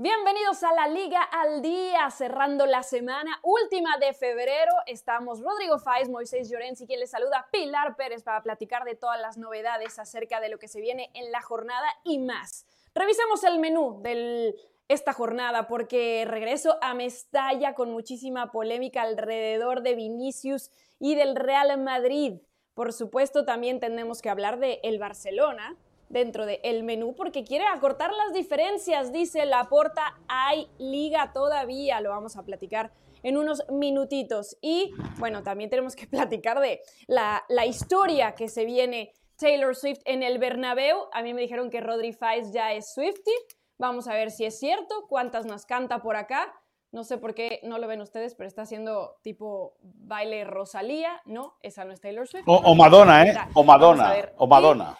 Bienvenidos a la Liga al Día, cerrando la semana última de febrero. Estamos Rodrigo Faiz, Moisés Llorenzi, quien les saluda, Pilar Pérez, para platicar de todas las novedades acerca de lo que se viene en la jornada y más. Revisemos el menú de esta jornada porque regreso a Mestalla con muchísima polémica alrededor de Vinicius y del Real Madrid. Por supuesto, también tenemos que hablar de el Barcelona, dentro del menú porque quiere acortar las diferencias, dice Laporta, hay liga todavía, lo vamos a platicar en unos minutitos. Y bueno, también tenemos que platicar de la, la historia que se viene Taylor Swift en el Bernabéu. A mí me dijeron que Rodri Faiz ya es Swifty. Vamos a ver si es cierto, cuántas nos canta por acá. No sé por qué no lo ven ustedes, pero está haciendo tipo baile Rosalía. No, esa no es Taylor Swift. O, Madonna, ¿eh? O Madonna. O Madonna.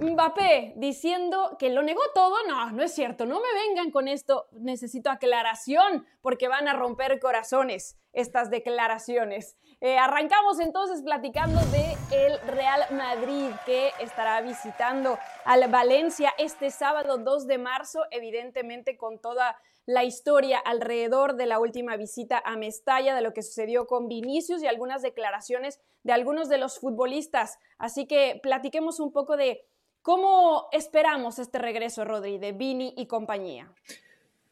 Mbappé diciendo que lo negó todo, no, no es cierto, no me vengan con esto, necesito aclaración porque van a romper corazones estas declaraciones. Eh, arrancamos entonces platicando de el Real Madrid que estará visitando al Valencia este sábado 2 de marzo, evidentemente con toda la historia alrededor de la última visita a Mestalla, de lo que sucedió con Vinicius y algunas declaraciones de algunos de los futbolistas. Así que platiquemos un poco de cómo esperamos este regreso, Rodri, de Vini y compañía.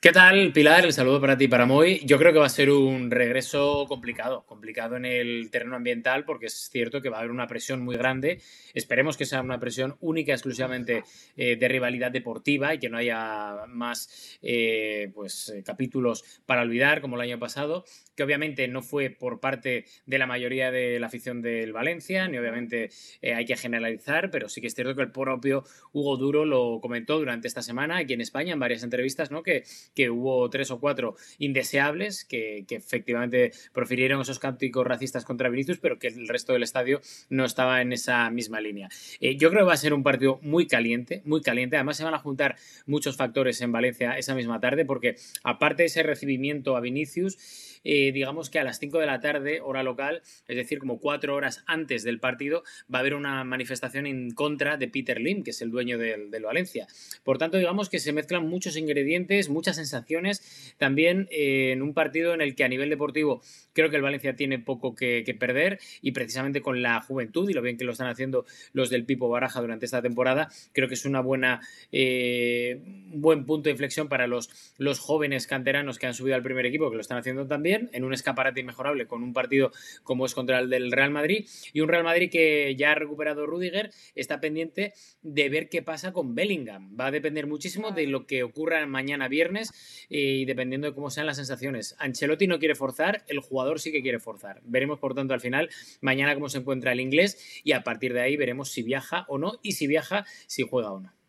¿Qué tal, Pilar? El saludo para ti y para Moy. Yo creo que va a ser un regreso complicado, complicado en el terreno ambiental, porque es cierto que va a haber una presión muy grande. Esperemos que sea una presión única, exclusivamente eh, de rivalidad deportiva y que no haya más eh, pues, eh, capítulos para olvidar, como el año pasado, que obviamente no fue por parte de la mayoría de la afición del Valencia, ni obviamente hay que generalizar, pero sí que es cierto que el propio Hugo Duro lo comentó durante esta semana aquí en España en varias entrevistas, ¿no? Que que hubo tres o cuatro indeseables que, efectivamente profirieron esos cánticos racistas contra Vinicius, pero que el resto del estadio no estaba en esa misma línea. Eh, yo creo que va a ser un partido muy caliente, muy caliente. Además, se van a juntar muchos factores en Valencia esa misma tarde, porque aparte de ese recibimiento a Vinicius, eh, digamos que a las 5 de la tarde, hora local, es decir, como cuatro horas antes del partido, va a haber una manifestación en contra de Peter Lim, que es el dueño del, Valencia. Por tanto, digamos que se mezclan muchos ingredientes, muchas sensaciones, también eh, en un partido en el que a nivel deportivo creo que el Valencia tiene poco que, perder y precisamente con la juventud y lo bien que lo están haciendo los del Pipo Baraja durante esta temporada, creo que es una buena, eh, un buen punto de inflexión para los, los jóvenes canteranos que han subido al primer equipo, que lo están haciendo también en un escaparate inmejorable con un partido como es contra el del Real Madrid y un Real Madrid que ya ha recuperado Rudiger, está pendiente de ver qué pasa con Bellingham. Va a depender muchísimo de lo que ocurra mañana viernes y dependiendo de cómo sean las sensaciones. Ancelotti no quiere forzar, el jugador sí que quiere forzar. Veremos por tanto al final mañana cómo se encuentra el inglés y a partir de ahí veremos si viaja o no y si viaja, si juega o no.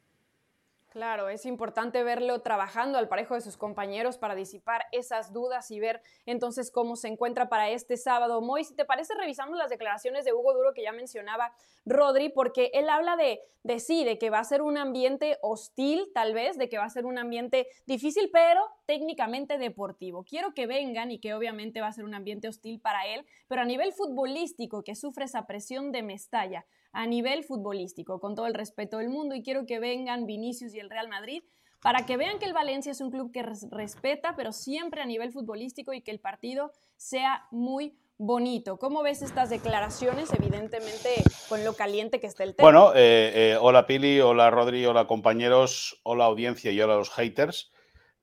Claro, es importante verlo trabajando al parejo de sus compañeros para disipar esas dudas y ver entonces cómo se encuentra para este sábado. Moy, si te parece, revisando las declaraciones de Hugo Duro que ya mencionaba Rodri, porque él habla de, de sí, de que va a ser un ambiente hostil, tal vez, de que va a ser un ambiente difícil, pero técnicamente deportivo. Quiero que vengan y que obviamente va a ser un ambiente hostil para él, pero a nivel futbolístico, que sufre esa presión de Mestalla a nivel futbolístico, con todo el respeto del mundo, y quiero que vengan Vinicius y el Real Madrid para que vean que el Valencia es un club que respeta, pero siempre a nivel futbolístico y que el partido sea muy bonito. ¿Cómo ves estas declaraciones? Evidentemente, con lo caliente que está el tema. Bueno, eh, eh, hola Pili, hola Rodri, hola compañeros, hola audiencia y hola los haters.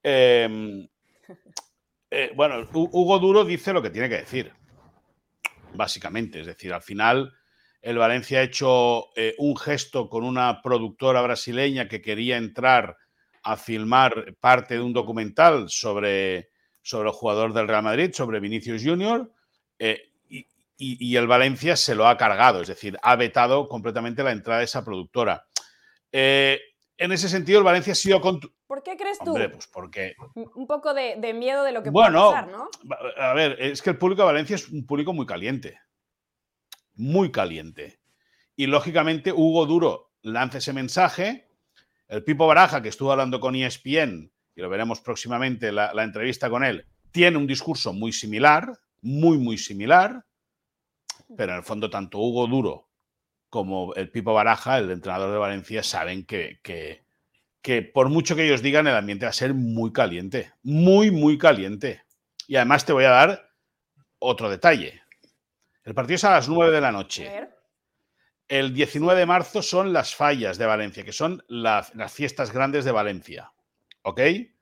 Em, eh, bueno, Hugo Duro dice lo que tiene que decir, básicamente. Es decir, al final el Valencia ha hecho eh, un gesto con una productora brasileña que quería entrar a filmar parte de un documental sobre, sobre el jugador del Real Madrid, sobre Vinicius Junior, eh, y, el Valencia se lo ha cargado, es decir, ha vetado completamente la entrada de esa productora. Eh, en ese sentido, el Valencia ha sido... ¿Por qué crees tú? Pues porque... Un poco de, miedo de lo que puede pasar, ¿no? A ver, es que el público de Valencia es un público muy caliente muy caliente. Y lógicamente Hugo Duro lanza ese mensaje. El Pipo Baraja, que estuvo hablando con ESPN, y lo veremos próximamente la, entrevista con él, tiene un discurso muy similar, muy, muy similar, pero en el fondo tanto Hugo Duro como el Pipo Baraja, el entrenador de Valencia, saben que, que, que por mucho que ellos digan, el ambiente va a ser muy caliente, muy, muy caliente. Y además te voy a dar otro detalle. El partido es a las 9 de la noche. El 19 de marzo son las fallas de Valencia, que son las, fiestas grandes de Valencia. ¿Ok? 20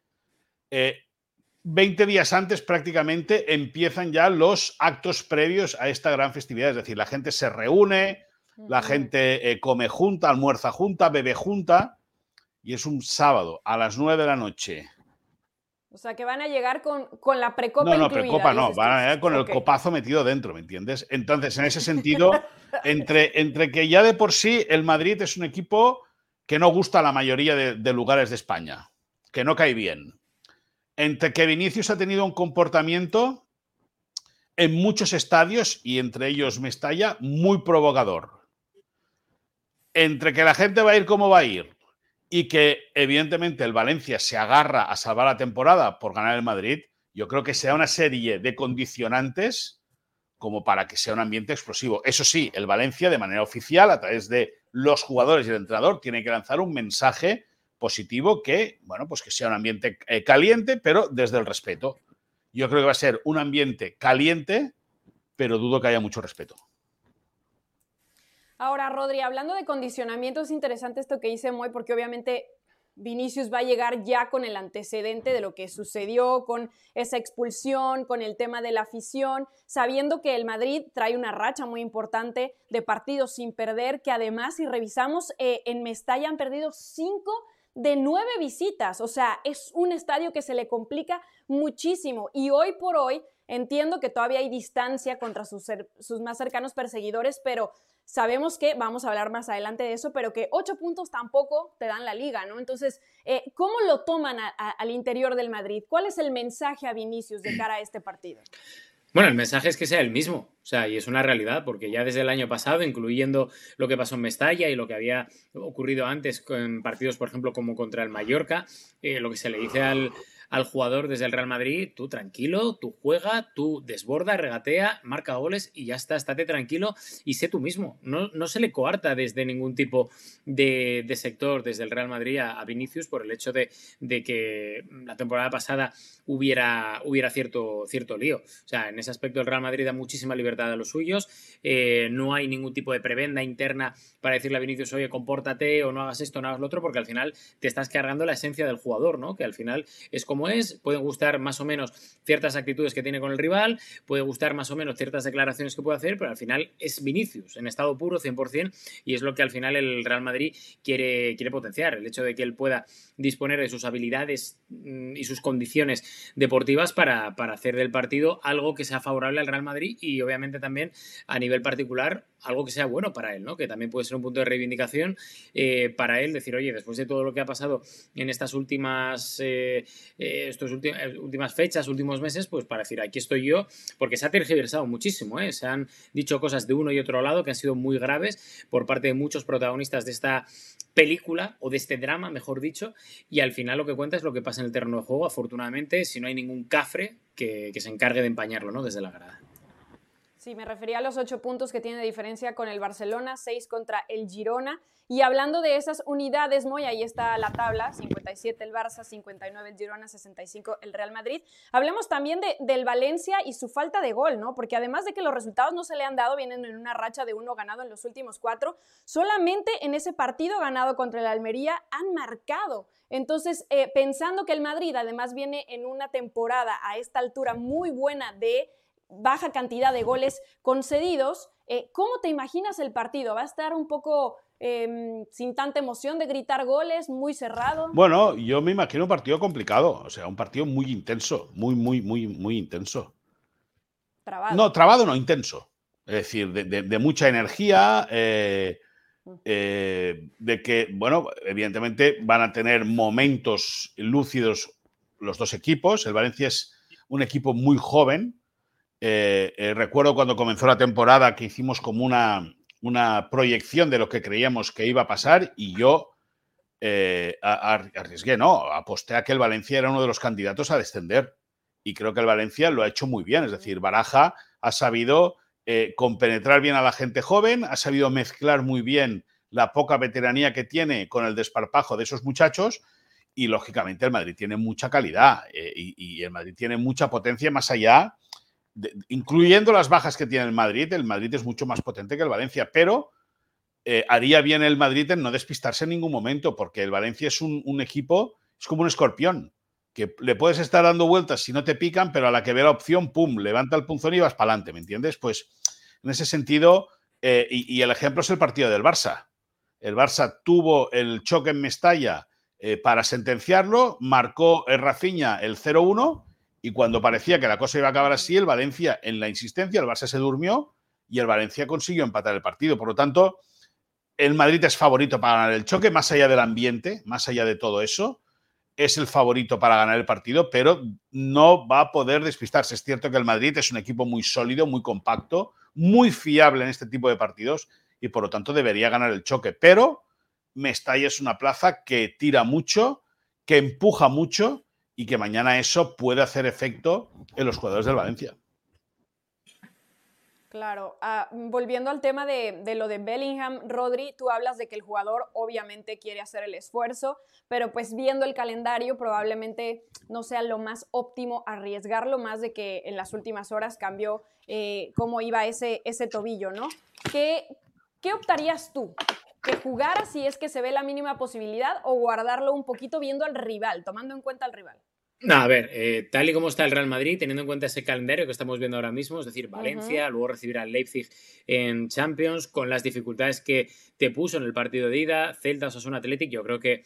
eh, días antes prácticamente empiezan ya los actos previos a esta gran festividad. Es decir, la gente se reúne, la gente eh, come junta, almuerza junta, bebe junta y es un sábado a las 9 de la noche. O sea, que van a llegar con, la precopa. No, no, precopa no, van a llegar con el copazo metido dentro, ¿me entiendes? Entonces, en ese sentido, entre, entre que ya de por sí el Madrid es un equipo que no gusta a la mayoría de, lugares de España, que no cae bien, entre que Vinicius ha tenido un comportamiento en muchos estadios, y entre ellos Mestalla, muy provocador. Entre que la gente va a ir como va a ir, y que evidentemente el Valencia se agarra a salvar la temporada por ganar el Madrid, yo creo que sea una serie de condicionantes como para que sea un ambiente explosivo. Eso sí, el Valencia de manera oficial, a través de los jugadores y el entrenador, tiene que lanzar un mensaje positivo que, bueno, pues que sea un ambiente eh, caliente, pero desde el respeto. Yo creo que va a ser un ambiente caliente, pero dudo que haya mucho respeto. Ahora, Rodri, hablando de condicionamiento, es interesante esto que dice Moy, porque obviamente Vinicius va a llegar ya con el antecedente de lo que sucedió, con esa expulsión, con el tema de la afición, sabiendo que el Madrid trae una racha muy importante de partidos sin perder, que además, si revisamos, eh, en Mestalla han perdido cinco de nueve visitas, o sea, es un estadio que se le complica muchísimo. Y hoy por hoy entiendo que todavía hay distancia contra sus, sus más cercanos perseguidores, pero Sabemos que, vamos a hablar más adelante de eso, pero que ocho puntos tampoco te dan la liga, ¿no? Entonces, eh, ¿cómo lo toman al interior del Madrid? ¿Cuál es el mensaje a Vinicius de cara a este partido? Bueno, el mensaje es que sea el mismo, o sea, y es una realidad, porque ya desde el año pasado, incluyendo lo que pasó en Mestalla y lo que había ocurrido antes en partidos, por ejemplo, como contra el Mallorca, eh, lo que se le dice al, al jugador desde el Real Madrid, tú tranquilo, tú juega, tú desborda, regatea, marca goles y ya está, estate tranquilo y sé tú mismo. No, no se le coarta desde ningún tipo de, sector desde el Real Madrid a, Vinicius por el hecho de, que la temporada pasada hubiera, hubiera cierto, cierto lío. O sea, en ese aspecto el Real Madrid da muchísima libertad a los suyos, eh, no hay ningún tipo de prebenda interna para decirle a Vinicius, oye, compórtate o no hagas esto, no hagas lo otro, porque al final te estás cargando la esencia del jugador, ¿no? Que al final es como es, pueden gustar más o menos ciertas actitudes que tiene con el rival, puede gustar más o menos ciertas declaraciones que puede hacer, pero al final es Vinicius en estado puro 100% y es lo que al final el Real Madrid quiere, quiere potenciar, el hecho de que él pueda disponer de sus habilidades mm, y sus condiciones deportivas para, para hacer del partido algo que sea favorable al Real Madrid y obviamente también a nivel particular algo que sea bueno para él, ¿no? Que también puede ser un punto de reivindicación eh, para él, decir, oye, después de todo lo que ha pasado en estas últimas, eh, estos últimas fechas, últimos meses, pues para decir, aquí estoy yo, porque se ha tergiversado muchísimo, Se han dicho cosas de uno y otro lado que han sido muy graves por parte de muchos protagonistas de esta película o de este drama, mejor dicho, y al final lo que cuenta es lo que pasa en el terreno de juego, afortunadamente, si no hay ningún cafre que, que se encargue de empañarlo, ¿no? Desde la grada. Sí, me refería a los ocho puntos que tiene de diferencia con el Barcelona, seis contra el Girona. Y hablando de esas unidades, muy ahí está la tabla, 57 el Barça, 59 el Girona, 65 el Real Madrid. Hablemos también de, del Valencia y su falta de gol, ¿no? Porque además de que los resultados no se le han dado, vienen en una racha de uno ganado en los últimos cuatro, solamente en ese partido ganado contra el Almería han marcado. Entonces, eh, pensando que el Madrid además viene en una temporada a esta altura muy buena de baja cantidad de goles concedidos. Eh, ¿Cómo te imaginas el partido? ¿Va a estar un poco em, sin tanta emoción de gritar goles, muy cerrado? Bueno, yo me imagino un partido complicado, o sea, un partido muy intenso, muy, muy, muy, muy intenso. Trabado. No, trabado no, intenso. Es decir, de, mucha energía, eh, mm. eh, de que, bueno, evidentemente van a tener momentos lúcidos los dos equipos. El Valencia es un equipo muy joven, eh, eh, recuerdo cuando comenzó la temporada que hicimos como una, una, proyección de lo que creíamos que iba a pasar y yo eh, arriesgué, no, aposté a que el Valencia era uno de los candidatos a descender y creo que el Valencia lo ha hecho muy bien, es decir, Baraja ha sabido compenetrar bien a la gente joven, ha sabido mezclar muy bien la poca veteranía que tiene con el desparpajo de esos muchachos. Y lógicamente el Madrid tiene mucha calidad eh, y, el Madrid tiene mucha potencia más allá, incluyendo las bajas que tiene el Madrid. El Madrid es mucho más potente que el Valencia, pero eh, haría bien el Madrid en no despistarse en ningún momento, porque el Valencia es un, equipo, es como un escorpión, que le puedes estar dando vueltas si no te pican, pero a la que ve la opción, pum, levanta el punzón y vas para adelante, ¿me entiendes? Pues en ese sentido, eh, y, el ejemplo es el partido del Barça. El Barça tuvo el choque en Mestalla eh, para sentenciarlo, marcó el Rafinha el 0-1 y cuando parecía que la cosa iba a acabar así, el Valencia en la insistencia, el Barça se durmió y el Valencia consiguió empatar el partido. Por lo tanto, el Madrid es favorito para ganar el choque, más allá del ambiente, más allá de todo eso. Es el favorito para ganar el partido, pero no va a poder despistarse. Es cierto que el Madrid es un equipo muy sólido, muy compacto, muy fiable en este tipo de partidos y por lo tanto debería ganar el choque. Pero Mestalla es una plaza que tira mucho, que empuja mucho y que mañana eso puede hacer efecto en los jugadores del Valencia. Claro, ah, volviendo al tema de, lo de Bellingham, Rodri, tú hablas de que el jugador obviamente quiere hacer el esfuerzo, pero pues viendo el calendario probablemente no sea lo más óptimo arriesgarlo, más de que en las últimas horas cambió eh, cómo iba ese, ese tobillo, ¿no? ¿Qué, ¿Qué optarías tú? ¿Que jugara si es que se ve la mínima posibilidad o guardarlo un poquito viendo al rival, tomando en cuenta al rival? No, a ver, eh, tal y como está el Real Madrid, teniendo en cuenta ese calendario que estamos viendo ahora mismo, es decir, Valencia, luego recibirá al Leipzig en Champions, con las dificultades que te puso en el partido de ida, Celta, Osasuna Athletic, yo creo que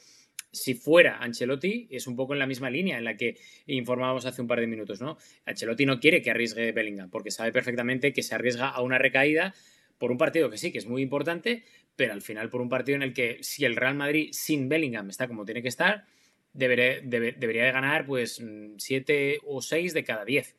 si fuera Ancelotti, es un poco en la misma línea en la que informábamos hace un par de minutos, ¿no? Ancelotti no quiere que arriesgue Bellingham, porque sabe perfectamente que se arriesga a una recaída por un partido que sí, que es muy importante, pero al final por un partido en el que si el Real Madrid sin Bellingham está como tiene que estar, debería, debería de ganar pues 7 mm, o 6 de cada 10.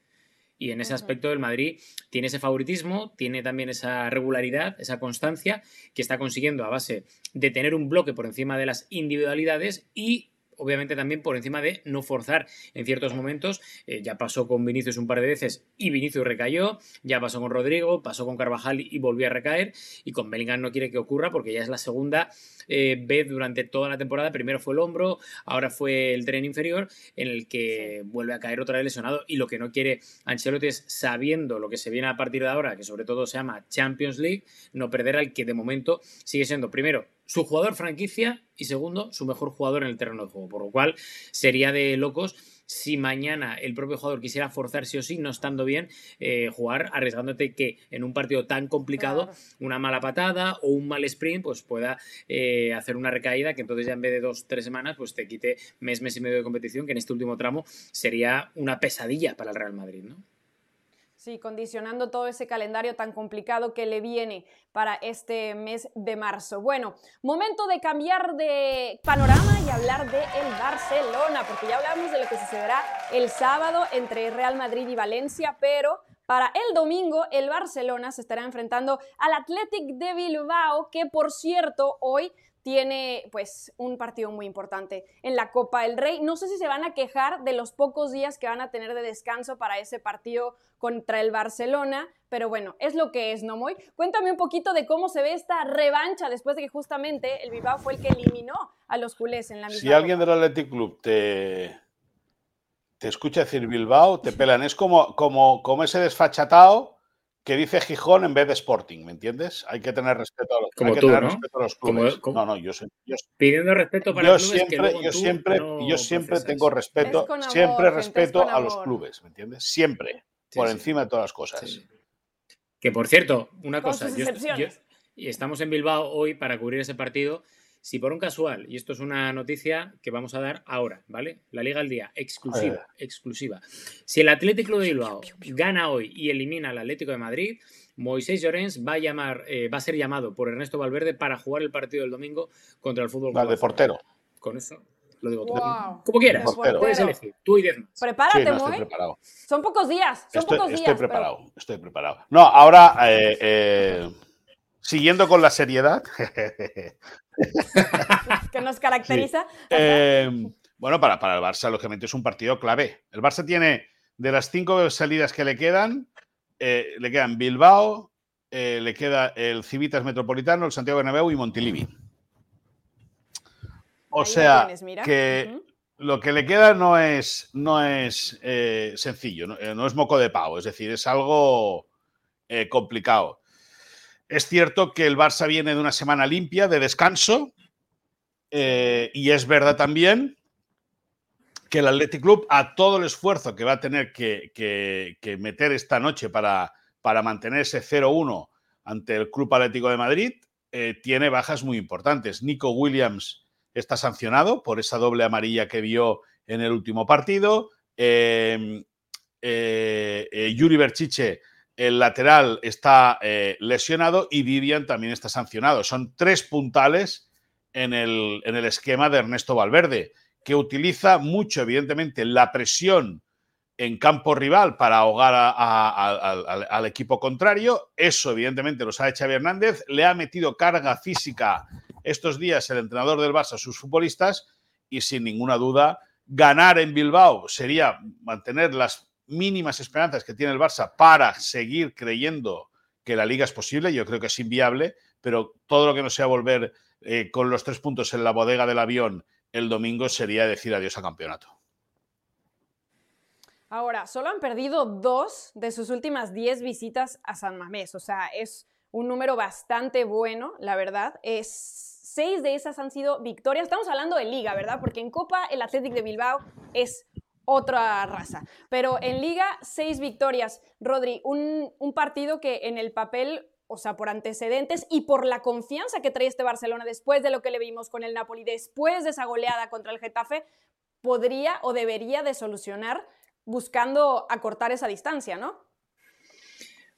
Y en ese aspecto el Madrid tiene ese favoritismo, tiene también esa regularidad, esa constancia que está consiguiendo a base de tener un bloque por encima de las individualidades y obviamente también por encima de no forzar en ciertos momentos. Eh, ya pasó con Vinicius un par de veces y Vinicius recayó, ya pasó con Rodrigo, pasó con Carvajal y volvió a recaer, y con Bellingham no quiere que ocurra porque ya es la segunda eh, vez durante toda la temporada. Primero fue el hombro, ahora fue el tren inferior, en el que vuelve a caer otra vez lesionado, y lo que no quiere Ancelotti es, sabiendo lo que se viene a partir de ahora, que sobre todo se llama Champions League, no perder al que de momento sigue siendo primero su jugador franquicia y segundo, su mejor jugador en el terreno de juego. Por lo cual sería de locos si mañana el propio jugador quisiera forzar sí o sí, no estando bien, eh, jugar arriesgándote que en un partido tan complicado una mala patada o un mal sprint pues pueda eh, hacer una recaída que entonces ya en vez de dos, tres semanas pues te quite mes, mes y medio de competición que en este último tramo sería una pesadilla para el Real Madrid, ¿no? Sí, condicionando todo ese calendario tan complicado que le viene para este mes de marzo. Bueno, momento de cambiar de panorama y hablar de el Barcelona, porque ya hablamos de lo que sucederá el sábado entre Real Madrid y Valencia, pero para el domingo el Barcelona se estará enfrentando al Athletic de Bilbao, que por cierto hoy tiene pues un partido muy importante en la Copa del Rey. No sé si se van a quejar de los pocos días que van a tener de descanso para ese partido contra el Barcelona, pero bueno, es lo que es, ¿no, Moy? Cuéntame un poquito de cómo se ve esta revancha después de que justamente el Bilbao fue el que eliminó a los culés en la misma. Si alguien del Athletic Club te, te escucha decir Bilbao, te pelan. Es como, como, como ese desfachatado que dice Gijón en vez de Sporting, ¿me entiendes? Hay que tener respeto a los, Como los clubes. no, no, yo, yo pidiendo respeto para yo siempre, yo siempre, yo siempre tengo respeto, siempre respeto a los clubes, ¿me entiendes? Siempre, por encima de todas las cosas. Que por cierto, una cosa, y estamos en Bilbao hoy para cubrir ese partido si por un casual, y esto es una noticia que vamos a dar ahora, ¿vale? La Liga al Día, exclusiva, exclusiva. Si el Atlético de Bilbao gana hoy y elimina al Atlético de Madrid, Moisés Llorens va a, llamar, eh, va a ser llamado por Ernesto Valverde para jugar el partido del domingo contra el Fútbol Club. de portero. Con eso lo digo todo. Como quieras, puedes elegir, tú y Desmas. Prepárate, Son pocos días, son estoy, pocos días. Estoy preparado, estoy preparado. No, ahora, eh, eh, siguiendo con la seriedad, que nos caracteriza. Em, bueno, para, para el Barça, lógicamente, es un partido clave. El Barça tiene, de las cinco salidas que le quedan, eh, le quedan Bilbao, eh, le queda el Civitas Metropolitano, el Santiago Bernabéu y Montilivi. O sea, que lo que le queda no es, no es eh, sencillo, no, es moco de pavo, es decir, es algo complicado. Es cierto que el Barça viene de una semana limpia de descanso y es verdad también que el Athletic Club, a todo el esfuerzo que va a tener que, meter esta noche para, para mantener ese 0-1 ante el Club Atlético de Madrid, eh, tiene bajas muy importantes. Nico Williams está sancionado por esa doble amarilla que vio en el último partido. Eh, eh, Yuri Berchiche, el lateral, está lesionado y Vivian también está sancionado. Son tres puntales en el, en el esquema de Ernesto Valverde que utiliza mucho, evidentemente, la presión en campo rival para ahogar al equipo contrario. Eso, evidentemente, lo sabe Xavi Hernández. Le ha metido carga física estos días el entrenador del Barça a sus futbolistas y, sin ninguna duda, ganar en Bilbao sería mantener las mínimas esperanzas que tiene el Barça para seguir creyendo que la liga es posible. Yo creo que es inviable, pero todo lo que no sea volver eh, con los tres puntos en la bodega del avión el domingo sería decir adiós al campeonato. Ahora, solo han perdido dos de sus últimas diez visitas a San Mamés, o sea, es un número bastante bueno, la verdad. Es, seis de esas han sido victorias. Estamos hablando de liga, ¿verdad? Porque en Copa el Athletic de Bilbao es otra raza. Pero en liga, seis victorias. Rodri, un, partido que en el papel o sea, por antecedentes y por la confianza que trae este Barcelona después de lo que le vimos con el Napoli, después de esa goleada contra el Getafe, podría o debería de solucionar buscando acortar esa distancia, ¿no?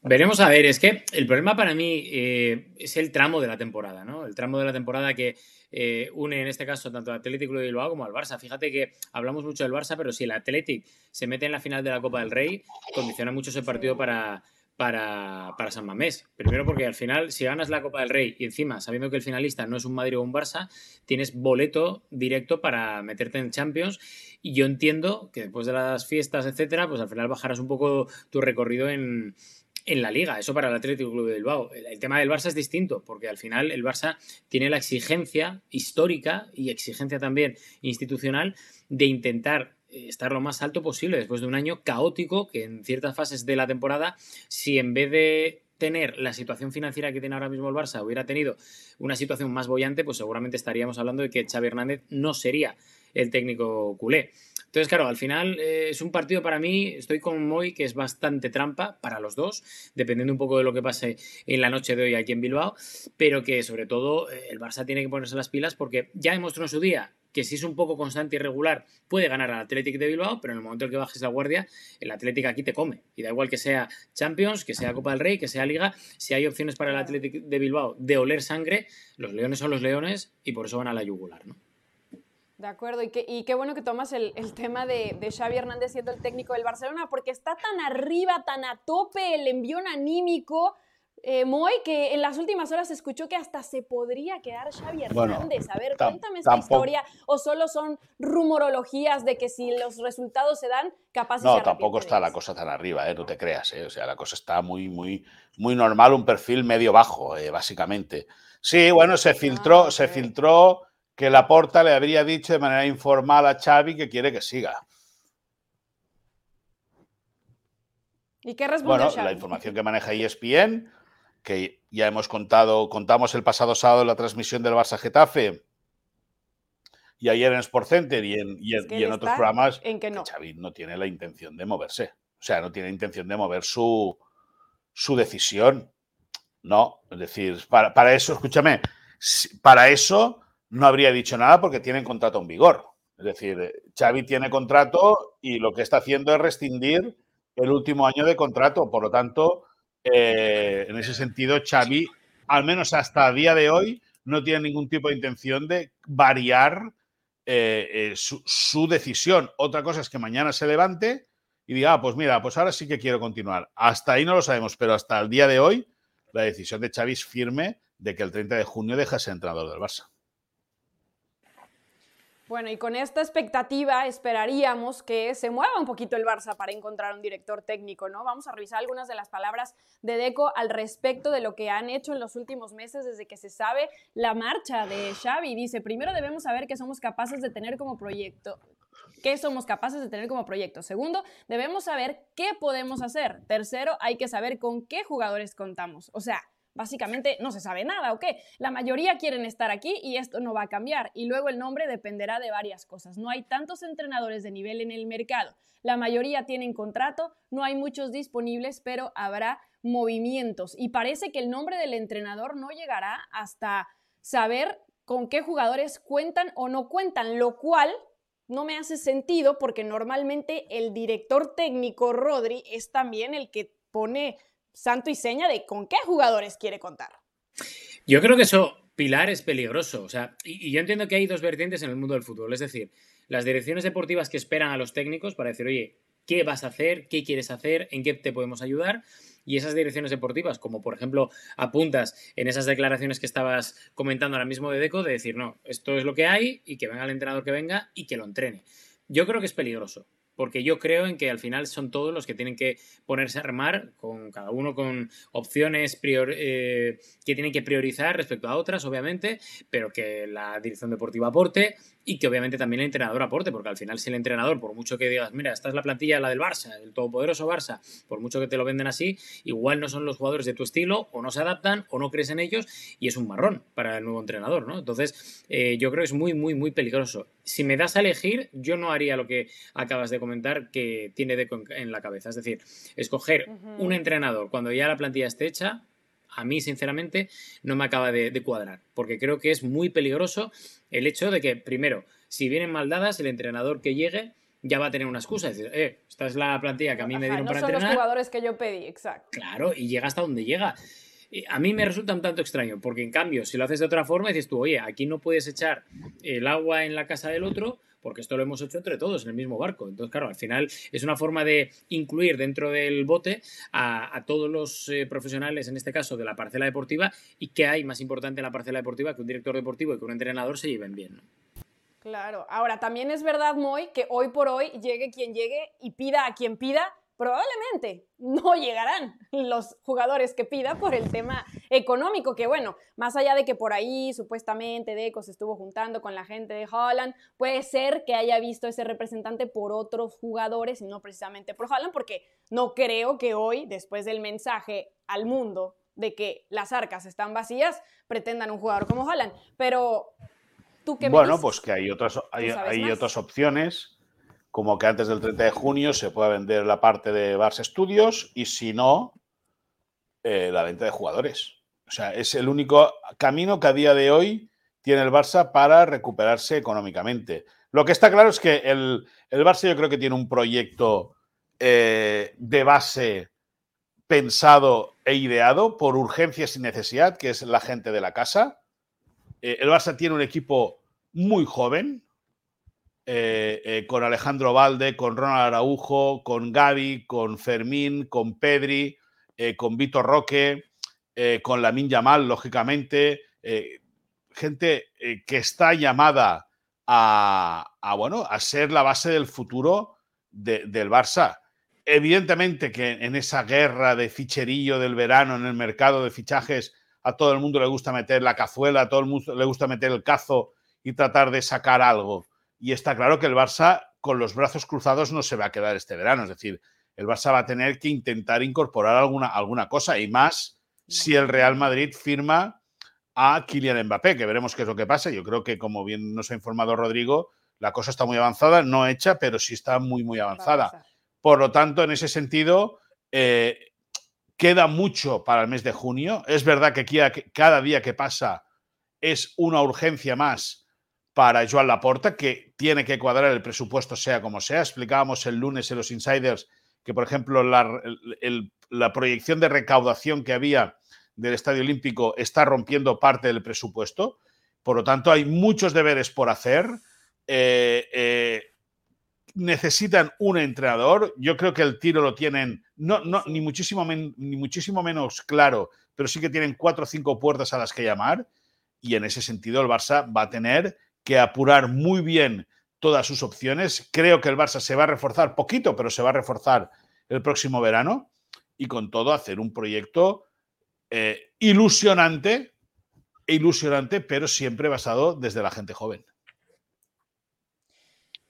Veremos a ver, es que el problema para mí eh, es el tramo de la temporada, ¿no? El tramo de la temporada que eh, une en este caso tanto al Atlético de Bilbao como al Barça. Fíjate que hablamos mucho del Barça, pero si el Atlético se mete en la final de la Copa del Rey, condiciona mucho ese partido para, para, para, San Mamés. Primero porque al final, si ganas la Copa del Rey y encima, sabiendo que el finalista no es un Madrid o un Barça, tienes boleto directo para meterte en Champions. Y yo entiendo que después de las fiestas, etcétera, pues al final bajarás un poco tu recorrido en, en la liga. Eso para el Atlético Club de Bilbao. El tema del Barça es distinto, porque al final el Barça tiene la exigencia histórica y exigencia también institucional de intentar estar lo más alto posible después de un año caótico que en ciertas fases de la temporada, si en vez de tener la situación financiera que tiene ahora mismo el Barça hubiera tenido una situación más bollante, pues seguramente estaríamos hablando de que Xavi Hernández no sería el técnico culé. Entonces, claro, al final eh, es un partido para mí, estoy con Moy, que es bastante trampa para los dos, dependiendo un poco de lo que pase en la noche de hoy aquí en Bilbao, pero que sobre todo eh, el Barça tiene que ponerse las pilas porque ya demostró en su día que si es un poco constante y regular puede ganar al Athletic de Bilbao, pero en el momento en que bajes la guardia, el Athletic aquí te come. Y da igual que sea Champions, que sea Copa del Rey, que sea Liga, si hay opciones para el Athletic de Bilbao de oler sangre, los leones son los leones y por eso van a la yugular, ¿no? De acuerdo, y, y qué bueno que tomas el, tema de, de, Xavi Hernández siendo el técnico del Barcelona, porque está tan arriba, tan a tope el envión anímico, eh, Moy, que en las últimas horas escuchó que hasta se podría quedar Xavi Hernández. a ver, cuéntame esta historia, o solo son rumorologías de que si los resultados se dan, capaz No, tampoco está la cosa tan arriba, ¿eh? no te creas, ¿eh? o sea, la cosa está muy, muy, muy normal, un perfil medio bajo, eh, básicamente. Sí, bueno, se filtró, ah, se filtró que Laporta le habría dicho de manera informal a Xavi que quiere que siga. ¿Y qué respondió Bueno, la información que maneja ESPN, que ya hemos contado, contamos el pasado sábado en la transmisión del Barça Getafe y ayer en Sport Center y en, otros programas, en que no. Xavi no tiene la intención de moverse. O sea, no tiene intención de mover su, su decisión. No, es decir, para, para eso, escúchame, para eso no habría dicho nada porque tienen contrato en vigor. Es decir, Xavi tiene contrato y lo que está haciendo es rescindir el último año de contrato. Por lo tanto, eh, en ese sentido, Xavi, al menos hasta el día de hoy, no tiene ningún tipo de intención de variar eh, eh, su, su, decisión. Otra cosa es que mañana se levante y diga, ah, pues mira, pues ahora sí que quiero continuar. Hasta ahí no lo sabemos, pero hasta el día de hoy, la decisión de Xavi es firme de que el 30 de junio deja ser entrenador del Barça. Bueno, y con esta expectativa esperaríamos que se mueva un poquito el Barça para encontrar un director técnico, ¿no? Vamos a revisar algunas de las palabras de Deco al respecto de lo que han hecho en los últimos meses desde que se sabe la marcha de Xavi. Dice, primero debemos saber que somos capaces de tener como proyecto, qué somos capaces de tener como proyecto. Segundo, debemos saber qué podemos hacer. Tercero, hay que saber con qué jugadores contamos. O sea, básicamente no se sabe nada, ¿o qué? La mayoría quieren estar aquí y esto no va a cambiar. Y luego el nombre dependerá de varias cosas. No hay tantos entrenadores de nivel en el mercado. La mayoría tienen contrato, no hay muchos disponibles, pero habrá movimientos. Y parece que el nombre del entrenador no llegará hasta saber con qué jugadores cuentan o no cuentan, lo cual no me hace sentido porque normalmente el director técnico Rodri es también el que pone santo y seña de con qué jugadores quiere contar. Yo creo que eso, Pilar, es peligroso. O sea, y, yo entiendo que hay dos vertientes en el mundo del fútbol. Es decir, las direcciones deportivas que esperan a los técnicos para decir, oye, ¿qué vas a hacer? ¿Qué quieres hacer? ¿En qué te podemos ayudar? Y esas direcciones deportivas, como por ejemplo apuntas en esas declaraciones que estabas comentando ahora mismo de Deco, de decir, no, esto es lo que hay y que venga el entrenador que venga y que lo entrene. Yo creo que es peligroso porque yo creo en que al final son todos los que tienen que ponerse a remar, con cada uno con opciones eh, que tienen que priorizar respecto a otras, obviamente, pero que la dirección deportiva aporte y que obviamente también el entrenador aporte, porque al final si el entrenador, por mucho que digas, mira, esta es la plantilla, la del Barça, el todopoderoso Barça, por mucho que te lo venden así, igual no son los jugadores de tu estilo, o no se adaptan, o no crees en ellos, y es un marrón para el nuevo entrenador, ¿no? Entonces, eh, yo creo que es muy, muy, muy peligroso. Si me das a elegir, yo no haría lo que acabas de comentar que tiene de en la cabeza, es decir, escoger un entrenador cuando ya la plantilla esté hecha, a mí, sinceramente, no me acaba de, cuadrar, porque creo que es muy peligroso el hecho de que, primero, si vienen mal dadas, el entrenador que llegue ya va a tener una excusa, es decir, eh, esta es la plantilla que a mí me dieron para entrenar. No son los jugadores que yo pedí, exacto. Claro, y llega hasta donde llega. A mí me resulta un tanto extraño, porque en cambio, si lo haces de otra forma, dices tú, oye, aquí no puedes echar el agua en la casa del otro, porque esto lo hemos hecho entre todos en el mismo barco. Entonces, claro, al final es una forma de incluir dentro del bote a, todos los eh, profesionales, en este caso de la parcela deportiva, y que hay más importante en la parcela deportiva que un director deportivo y que un entrenador se lleven bien. Claro, ahora también es verdad, Moy, que hoy por hoy llegue quien llegue y pida a quien pida, probablemente no llegarán los jugadores que pida por el tema económico, que bueno, más allá de que por ahí supuestamente Deco se estuvo juntando con la gente de Holland, puede ser que haya visto ese representante por otros jugadores y no precisamente por Holland, porque no creo que hoy, después del mensaje al mundo de que las arcas están vacías, pretendan un jugador como Holland. Pero, ¿tú qué me Bueno, pues que hay otras, hay, hay otras opciones como que antes del 30 de junio se pueda vender la parte de Barça Studios y si no, eh, la venta de jugadores. O sea, es el único camino que a día de hoy tiene el Barça para recuperarse económicamente. Lo que está claro es que el, Barça yo creo que tiene un proyecto eh, de base pensado e ideado por urgencias y necesidad, que es la gente de la casa. Eh, el Barça tiene un equipo muy joven, eh, eh, con Alejandro Valde, con Ronald Araujo, con Gaby, con Fermín, con Pedri, eh, con Vitor Roque, con Lamin Yamal, lógicamente. gente que está llamada a, bueno, a ser la base del futuro del Barça. Evidentemente que en esa guerra de ficherillo del verano en el mercado de fichajes, a todo el mundo le gusta meter la cazuela, a todo el mundo le gusta meter el cazo y tratar de sacar algo. Y está claro que el Barça con los brazos cruzados no se va a quedar este verano. Es decir, el Barça va a tener que intentar incorporar alguna, alguna cosa y más si el Real Madrid firma a Kylian Mbappé, que veremos qué es lo que pasa. Yo creo que, como bien nos ha informado Rodrigo, la cosa está muy avanzada, no hecha, pero sí está muy, muy avanzada. Por lo tanto, en ese sentido, eh, queda mucho para el mes de junio. Es verdad que cada día que pasa es una urgencia más para Joan Laporta, que tiene que cuadrar el presupuesto sea como sea. Explicábamos el lunes en los insiders que, por ejemplo, la, proyección de recaudación que había del Estadio Olímpico está rompiendo parte del presupuesto. Por lo tanto, hay muchos deberes por hacer. Eh, eh, necesitan un entrenador. Yo creo que el tiro lo tienen, no, no, ni, muchísimo ni muchísimo menos claro, pero sí que tienen cuatro o cinco puertas a las que llamar. Y en ese sentido, el Barça va a tener que apurar muy bien todas sus opciones. Creo que el Barça se va a reforzar poquito, pero se va a reforzar el próximo verano y con todo hacer un proyecto eh, ilusionante, ilusionante, pero siempre basado desde la gente joven.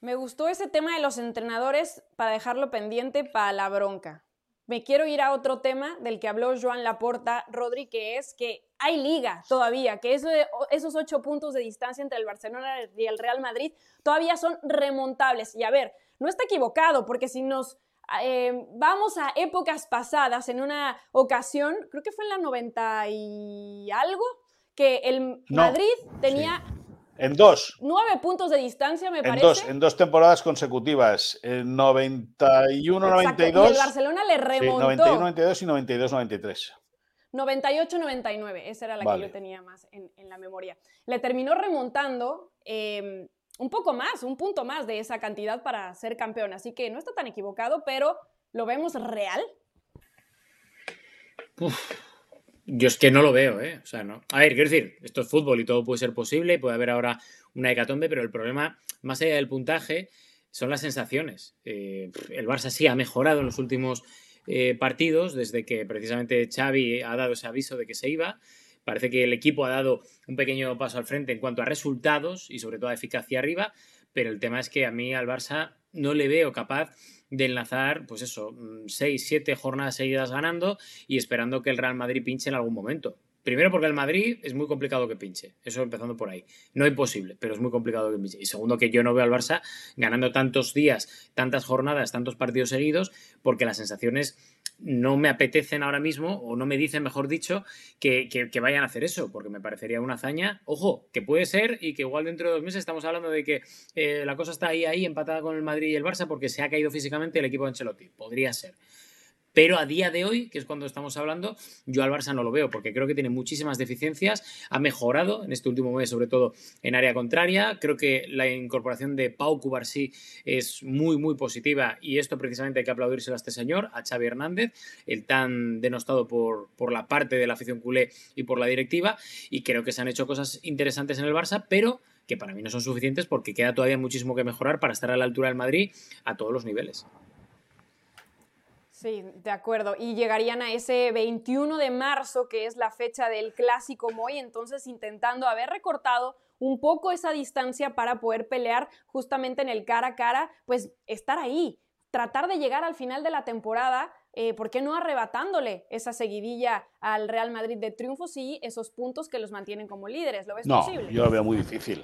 Me gustó ese tema de los entrenadores para dejarlo pendiente para la bronca. Me quiero ir a otro tema del que habló Joan Laporta, Rodri, que es que hay liga todavía, que esos ocho puntos de distancia entre el Barcelona y el Real Madrid todavía son remontables. Y a ver, no está equivocado, porque si nos eh, vamos a épocas pasadas, en una ocasión, creo que fue en la 90 y algo, que el Madrid tenía... En dos. Nueve puntos de distancia, me en parece. Dos, en dos temporadas consecutivas. En 91-92. Y el Barcelona le remontó. Sí, 91-92 y 92-93. 98-99, esa era la que yo tenía más en, la memoria. Le terminó remontando em, un poco más, un punto más de esa cantidad para ser campeón. Así que no está tan equivocado, pero ¿lo vemos real? Yo es que no lo veo, ¿eh? O sea, no. A ver, quiero decir, esto es fútbol y todo puede ser posible, puede haber ahora una hecatombe, pero el problema, más allá del puntaje, son las sensaciones. Eh, el Barça sí ha mejorado en los últimos eh, partidos, desde que precisamente Xavi ha dado ese aviso de que se iba. Parece que el equipo ha dado un pequeño paso al frente en cuanto a resultados y sobre todo a eficacia arriba, pero el tema es que a mí al Barça no le veo capaz de enlazar, pues eso, mm, seis, siete jornadas seguidas ganando y esperando que el Real Madrid pinche en algún momento. Primero porque el Madrid es muy complicado que pinche, eso empezando por ahí. No imposible, pero es muy complicado que pinche. Y segundo que yo no veo al Barça ganando tantos días, tantas jornadas, tantos partidos seguidos, porque las sensaciones no me apetecen ahora mismo, o no me dicen, mejor dicho, que, vayan a hacer eso, porque me parecería una hazaña, ojo, que puede ser y que igual dentro de dos meses estamos hablando de que eh, la cosa está ahí, ahí, empatada con el Madrid y el Barça, porque se ha caído físicamente el equipo de Ancelotti. Podría ser. Pero a día de hoy, que es cuando estamos hablando, yo al Barça no lo veo, porque creo que tiene muchísimas deficiencias, ha mejorado en este último mes, sobre todo en área contraria. Creo que la incorporación de Pau Cubarsí es muy, muy positiva y esto precisamente hay que aplaudírselo a este señor, a Xavi Hernández, el tan denostado por, por la parte de la afición culé y por la directiva. Y creo que se han hecho cosas interesantes en el Barça, pero que para mí no son suficientes porque queda todavía muchísimo que mejorar para estar a la altura del Madrid a todos los niveles. Sí, de acuerdo. Y llegarían a ese 21 de marzo, que es la fecha del clásico Moy, entonces intentando haber recortado un poco esa distancia para poder pelear justamente en el cara a cara, pues estar ahí, tratar de llegar al final de la temporada, eh, ¿por qué no arrebatándole esa seguidilla al Real Madrid de triunfos y esos puntos que los mantienen como líderes? ¿Lo ves no, posible? Yo lo veo muy difícil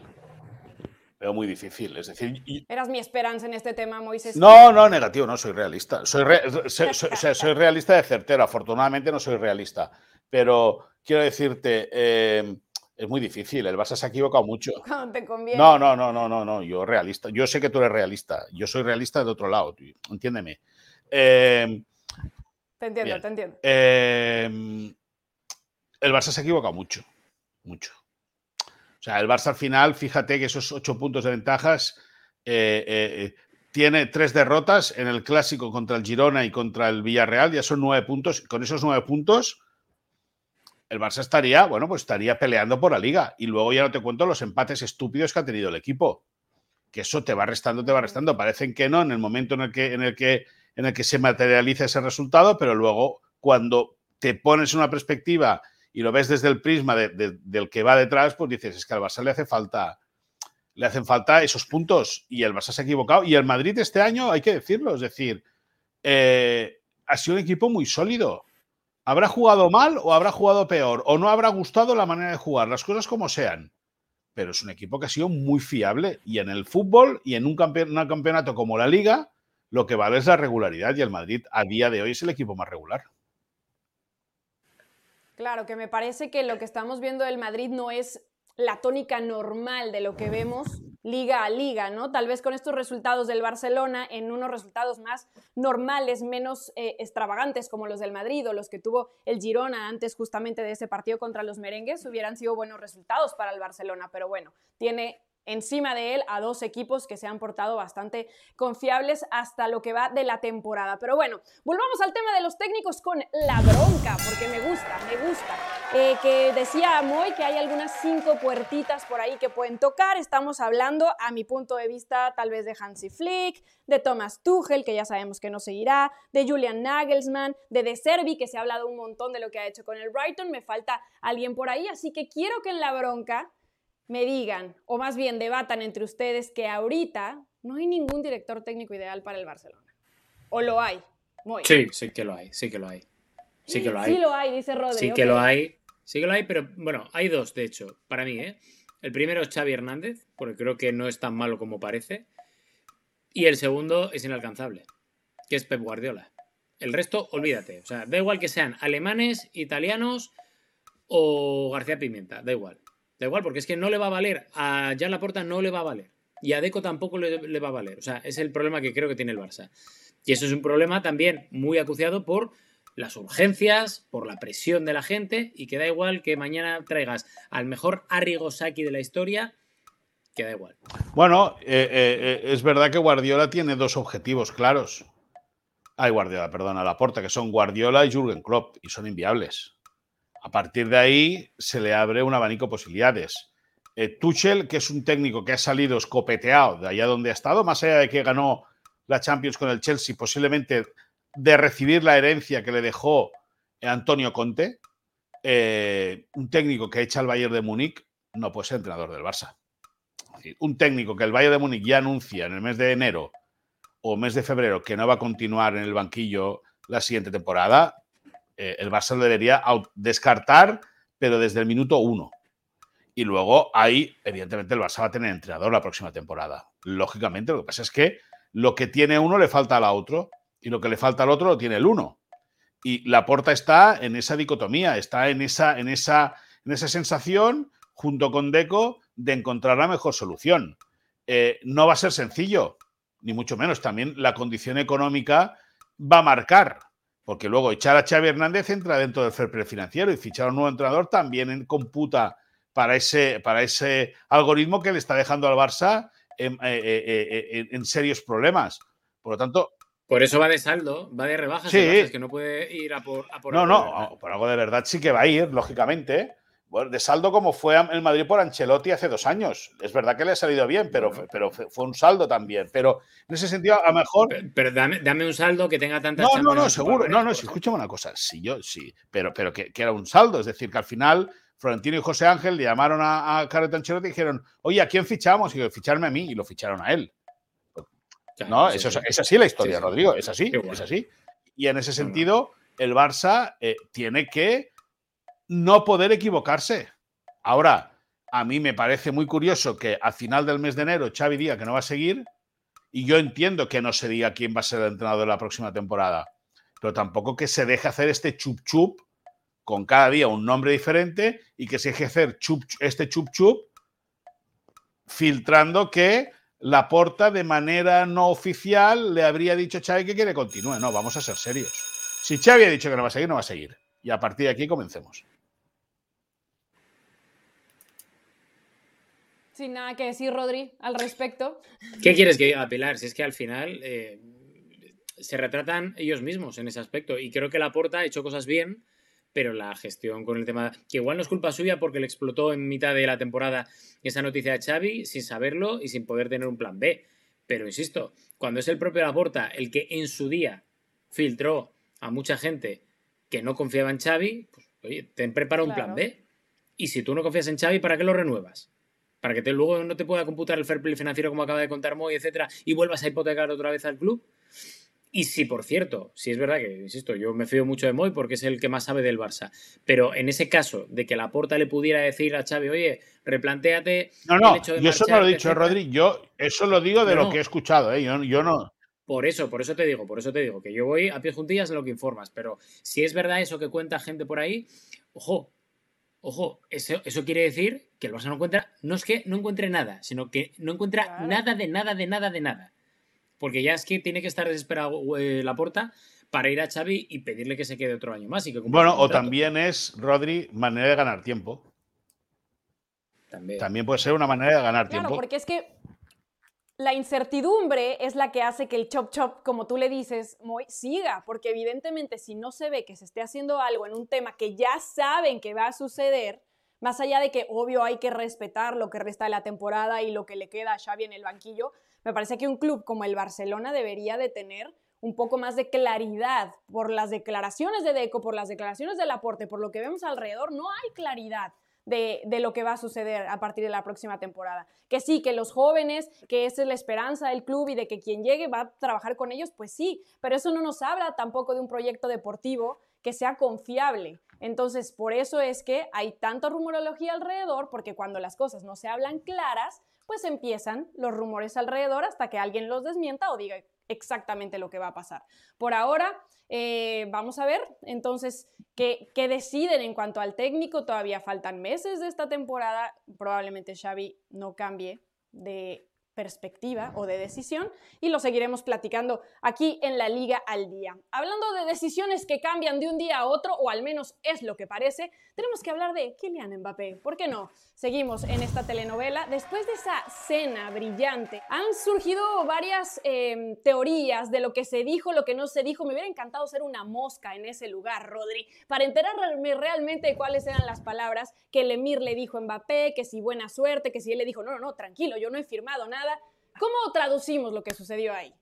veo muy difícil. Es decir, eras mi esperanza en este tema, Moisés. No, no, negativo, no soy realista. Soy, soy, realista de certero. Afortunadamente no soy realista. Pero quiero decirte, eh, es muy difícil. El Barça se ha equivocado mucho. Cuando te conviene. No, no, no, no, no, no. Yo realista. Yo sé que tú eres realista. Yo soy realista de otro lado. Entiéndeme. Eh, te entiendo, te entiendo. Eh, el Barça se ha equivocado mucho. Mucho. O sea, el Barça al final, fíjate que esos ocho puntos de ventajas eh, eh, eh, tiene tres derrotas en el clásico contra el Girona y contra el Villarreal, ya son nueve puntos. Con esos nueve puntos, el Barça estaría, bueno, pues estaría peleando por la liga. Y luego ya no te cuento los empates estúpidos que ha tenido el equipo. Que eso te va restando, te va restando. Parecen que no en el momento en el que, en el que, en el que se materializa ese resultado, pero luego cuando te pones una perspectiva y lo ves desde el prisma del que va detrás, pues dices, es que al Barça le hace falta, le hacen falta esos puntos y el Barça se ha equivocado. Y el Madrid este año, hay que decirlo, es decir, eh, ha sido un equipo muy sólido. ¿Habrá jugado mal o habrá jugado peor? ¿O no habrá gustado la manera de jugar? Las cosas como sean. Pero es un equipo que ha sido muy fiable. Y en el fútbol y en un, un campeonato como la Liga, lo que vale es la regularidad. Y el Madrid a día de hoy es el equipo más regular. Claro, que me parece que lo que estamos viendo del Madrid no es la tónica normal de lo que vemos liga a liga, ¿no? Tal vez con estos resultados del Barcelona, en unos resultados más normales, menos eh, extravagantes como los del Madrid o los que tuvo el Girona antes justamente de ese partido contra los merengues, hubieran sido buenos resultados para el Barcelona, pero bueno, tiene encima de él a dos equipos que se han portado bastante confiables hasta lo que va de la temporada. Pero bueno, volvamos al tema de los técnicos con la bronca, porque me gusta, me gusta. Eh, que decía Moy que hay algunas cinco puertitas por ahí que pueden tocar. Estamos hablando, a mi punto de vista, tal vez de Hansi Flick, de Thomas Tuchel, que ya sabemos que no seguirá, de Julian Nagelsmann, de De Servi, que se ha hablado un montón de lo que ha hecho con el Brighton. Me falta alguien por ahí, así que quiero que en la bronca me digan, o más bien debatan entre ustedes, que ahorita no hay ningún director técnico ideal para el Barcelona. ¿O lo hay? Sí, sí que lo hay, sí que lo hay. Sí que lo hay. Sí lo hay, dice Rodri. Sí que lo hay, sí que lo hay, pero bueno, hay dos, de hecho, para mí, ¿eh? El primero es Xavi Hernández, porque creo que no es tan malo como parece. Y el segundo es inalcanzable, que es Pep Guardiola. El resto, olvídate. O sea, da igual que sean alemanes, italianos o García Pimienta, da igual. Da igual, porque es que no le va a valer. A Jan Laporta no le va a valer. Y a Deco tampoco le, va a valer. O sea, es el problema que creo que tiene el Barça. Y eso es un problema también muy acuciado por las urgencias, por la presión de la gente y que da igual que mañana traigas al mejor Arrigo Saki de la historia, que da igual. Bueno, eh, eh, eh, es verdad que Guardiola tiene dos objetivos claros. Ay, Guardiola, perdona, Laporta, que son Guardiola y Jürgen Klopp y son inviables. A partir de ahí se le abre un abanico de posibilidades. Eh, Tuchel, que es un técnico que ha salido escopeteado de allá donde ha estado, más allá de que ganó la Champions con el Chelsea, posiblemente de recibir la herencia que le dejó Antonio Conte, eh, un técnico que echa al Bayern de Múnich no puede ser entrenador del Barça. un técnico que el Bayern de Múnich ya anuncia en el mes de enero o mes de febrero que no va a continuar en el banquillo la siguiente temporada, eh, el Barça lo debería descartar, pero desde el minuto uno. Y luego ahí, evidentemente, el Barça va a tener entrenador la próxima temporada. Lógicamente, lo que pasa es que lo que tiene uno le falta al otro y lo que le falta al otro lo tiene el uno. Y la porta está en esa dicotomía, está en esa, en esa, en esa sensación, junto con Deco, de encontrar la mejor solución. Eh, no va a ser sencillo, ni mucho menos. También la condición económica va a marcar porque luego echar a Xavi Hernández entra dentro del fair play financiero y fichar a un nuevo entrenador también computa para ese, para ese algoritmo que le está dejando al Barça en, eh, eh, eh, serios problemas. Por lo tanto. Por eso va de saldo, va de rebajas. Sí. Es que no puede ir a por, a por No, no, por algo de verdad sí que va a ir, lógicamente de saldo como fue el Madrid por Ancelotti hace dos años. Es verdad que le ha salido bien, pero, pero fue un saldo también. Pero en ese sentido, a lo mejor. Pero, dame, un saldo que tenga tantas. No, no, no, seguro. No, no, si escúchame una cosa. Sí, yo sí. Pero, pero que, era un saldo. Es decir, que al final Florentino y José Ángel le llamaron a, a Carlos Ancelotti y dijeron, oye, ¿a quién fichamos? Y yo, ficharme a mí. Y lo ficharon a él. no, eso es, así la historia, Rodrigo. Es así, es así. Y en ese sentido, el Barça eh, tiene que no poder equivocarse. Ahora, a mí me parece muy curioso que al final del mes de enero Xavi diga que no va a seguir y yo entiendo que no se diga quién va a ser el entrenador de la próxima temporada, pero tampoco que se deje hacer este chup chup con cada día un nombre diferente y que se deje hacer este chup chup filtrando que la porta de manera no oficial le habría dicho a Xavi que quiere continúe. No, vamos a ser serios. Si Xavi ha dicho que no va a seguir, no va a seguir. Y a partir de aquí comencemos. Sin nada que decir, Rodri, al respecto. ¿Qué quieres que diga, Pilar? Si es que al final eh, se retratan ellos mismos en ese aspecto. Y creo que Laporta ha hecho cosas bien, pero la gestión con el tema, que igual no es culpa suya porque le explotó en mitad de la temporada esa noticia de Xavi sin saberlo y sin poder tener un plan B. Pero insisto, cuando es el propio Laporta el que en su día filtró a mucha gente que no confiaba en Xavi, pues oye, ten preparado un plan B. Y si tú no confías en Xavi, ¿para qué lo renuevas? Para que te, luego no te pueda computar el fair play financiero como acaba de contar Moy, etcétera, y vuelvas a hipotecar otra vez al club. Y si, por cierto, si es verdad que, insisto, yo me fío mucho de Moy porque es el que más sabe del Barça, pero en ese caso de que la porta le pudiera decir a Xavi, oye, replantéate. No, no, yo eso no lo he dicho, Rodri, yo eso lo digo de lo que he escuchado, ¿eh? yo, yo no. Por eso, por eso te digo, por eso te digo, que yo voy a pie juntillas en lo que informas, pero si es verdad eso que cuenta gente por ahí, ojo, Ojo, eso, eso, quiere decir que el Barça no encuentra, no es que no encuentre nada, sino que no encuentra nada de nada, de nada, de nada. Porque ya es que tiene que estar desesperado eh, la porta para ir a Xavi y pedirle que se quede otro año más. Y que bueno, o también es, Rodri, manera de ganar tiempo. También. puede ser una manera de ganar claro, tiempo. Porque es que la incertidumbre es la que hace que el chop chop, como tú le dices, siga, porque evidentemente si no se ve que se esté haciendo algo en un tema que ya saben que va a suceder, más allá de que obvio hay que respetar lo que resta de la temporada y lo que le queda a Xavi en el banquillo, me parece que un club como el Barcelona debería de tener un poco más de claridad por las declaraciones de Deco, por las declaraciones del aporte, por lo que vemos alrededor, no hay claridad de, lo que va a suceder a partir de la próxima temporada. Que sí, que los jóvenes, que esa es la esperanza del club y de que quien llegue va a trabajar con ellos, pues sí, pero eso no nos habla tampoco de un proyecto deportivo que sea confiable. Entonces, por eso es que hay tanta rumorología alrededor, porque cuando las cosas no se hablan claras, pues empiezan los rumores alrededor hasta que alguien los desmienta o diga exactamente lo que va a pasar. Por ahora, eh, vamos a ver entonces ¿qué, qué deciden en cuanto al técnico. Todavía faltan meses de esta temporada. Probablemente Xavi no cambie de perspectiva o de decisión y lo seguiremos platicando aquí en la Liga al Día. Hablando de decisiones que cambian de un día a otro, o al menos es lo que parece, tenemos que hablar de Kylian Mbappé. ¿Por qué no? Seguimos en esta telenovela. Después de esa cena brillante, han surgido varias em, teorías de lo que se dijo, lo que no se dijo. Me hubiera encantado ser una mosca en ese lugar, Rodri, para enterarme realmente de cuáles eran las palabras que el Emir le dijo a Mbappé, que si buena suerte, que si él le dijo, no, no, no, tranquilo, yo no he firmado nada. ¿Cómo traducimos lo que sucedió ahí?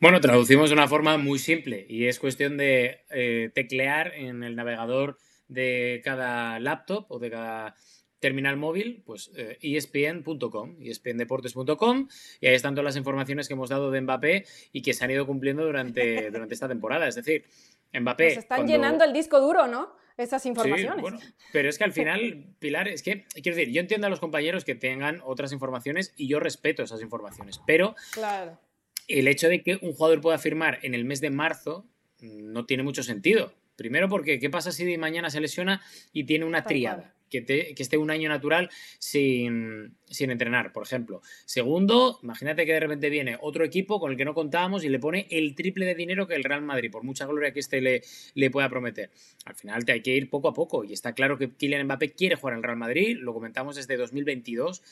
Bueno, traducimos de una forma muy simple y es cuestión de eh, teclear en el navegador de cada laptop o de cada terminal móvil, pues eh, espn.com, espndeportes.com, y ahí están todas las informaciones que hemos dado de Mbappé y que se han ido cumpliendo durante, durante esta temporada. Es decir, Mbappé... Nos están llenando el disco duro, ¿no? Esas informaciones. bueno, pero es que al final, Pilar, es que, quiero decir, yo entiendo a los compañeros que tengan otras informaciones y yo respeto esas informaciones, pero claro. el hecho de que un jugador pueda firmar en el mes de marzo no tiene mucho sentido. Primero porque, ¿qué pasa si mañana se lesiona y tiene una triada? Que, esté un año natural sin, sin, entrenar, por ejemplo. Segundo, imagínate que de repente viene otro equipo con el que no contábamos y le pone el triple de dinero que el Real Madrid, por mucha gloria que este le, le pueda prometer. Al final te hay que ir poco a poco y está claro que Kylian Mbappé quiere jugar al Real Madrid, lo comentamos desde 2022.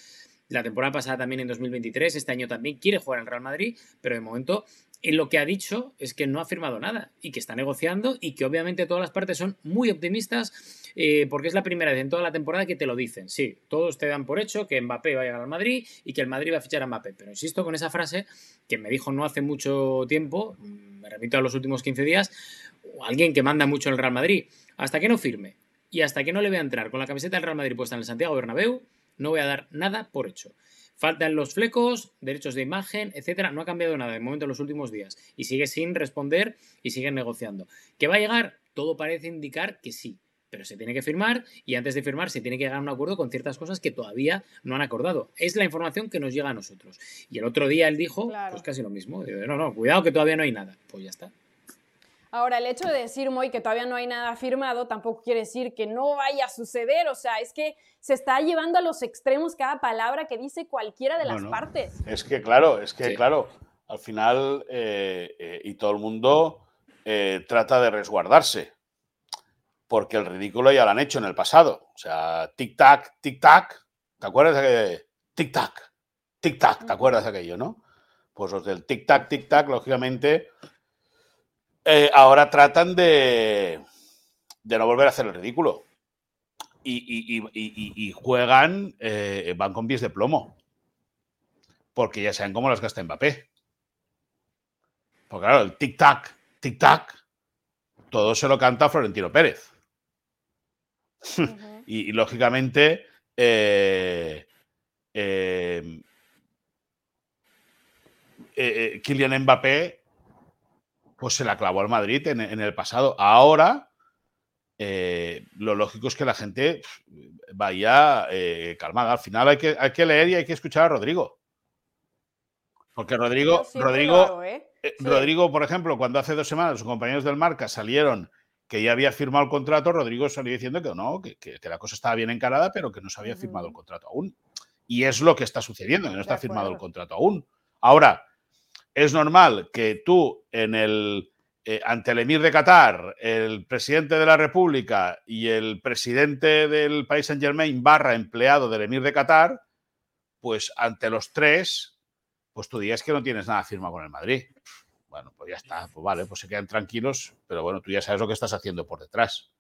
La temporada pasada también en 2023, este año también quiere jugar al Real Madrid, pero de momento en lo que ha dicho es que no ha firmado nada y que está negociando y que obviamente todas las partes son muy optimistas eh, porque es la primera vez en toda la temporada que te lo dicen. Sí, todos te dan por hecho que Mbappé va a llegar al Madrid y que el Madrid va a fichar a Mbappé. Pero insisto con esa frase que me dijo no hace mucho tiempo, mm, me repito a los últimos 15 días, alguien que manda mucho en el Real Madrid. Hasta que no firme y hasta que no le vea entrar con la camiseta del Real Madrid puesta en el Santiago Bernabéu, no voy a dar nada por hecho. Faltan los flecos, derechos de imagen, etcétera. No ha cambiado nada de momento en los últimos días. Y sigue sin responder y siguen negociando. ¿Que va a llegar? Todo parece indicar que sí. Pero se tiene que firmar y antes de firmar se tiene que llegar a un acuerdo con ciertas cosas que todavía no han acordado. Es la información que nos llega a nosotros. Y el otro día él dijo, pues casi lo mismo. No, no, cuidado que todavía no hay nada. Pues ya está. Ahora, el hecho de decir, Moy, que todavía no hay nada firmado, tampoco quiere decir que no vaya a suceder. O sea, es que se está llevando a los extremos cada palabra que dice cualquiera de las partes. Es que, claro, es que, claro, al final, eh, eh, y todo el mundo eh, trata de resguardarse, porque el ridículo ya lo han hecho en el pasado. O sea, tic-tac, tic-tac, ¿te acuerdas de tic-tac, tic-tac, ¿te acuerdas de aquello, no? Pues los del tic-tac, tic-tac, lógicamente eh, ahora tratan de, de no volver a hacer el ridículo. Y, juegan, eh, van con pies de plomo. Porque ya saben cómo las gasta Mbappé. Porque claro, el tic-tac, tic-tac, todo se lo canta Florentino Pérez. y, lógicamente, eh, Kylian Mbappé pues se la clavó al Madrid en, el pasado. Ahora, eh, lo lógico es que la gente vaya eh, calmada. Al final hay que, hay que leer y hay que escuchar a Rodrigo. Porque Rodrigo, Rodrigo, ¿eh? Rodrigo, por ejemplo, cuando hace dos semanas sus compañeros del Marca salieron que ya había firmado el contrato, Rodrigo salió diciendo que no, que, la cosa estaba bien encarada, pero que no se había firmado el contrato aún. Y es lo que está sucediendo, que no está firmado el contrato aún. Ahora, es normal que tú eh, ante el emir de Qatar, el presidente de la República y el presidente del país Saint Germain barra empleado del emir de Qatar, pues ante los tres, pues tú dirías que no tienes nada firma con el Madrid. Bueno, pues ya está, pues vale, pues se quedan tranquilos, pero bueno, tú ya sabes lo que estás haciendo por detrás.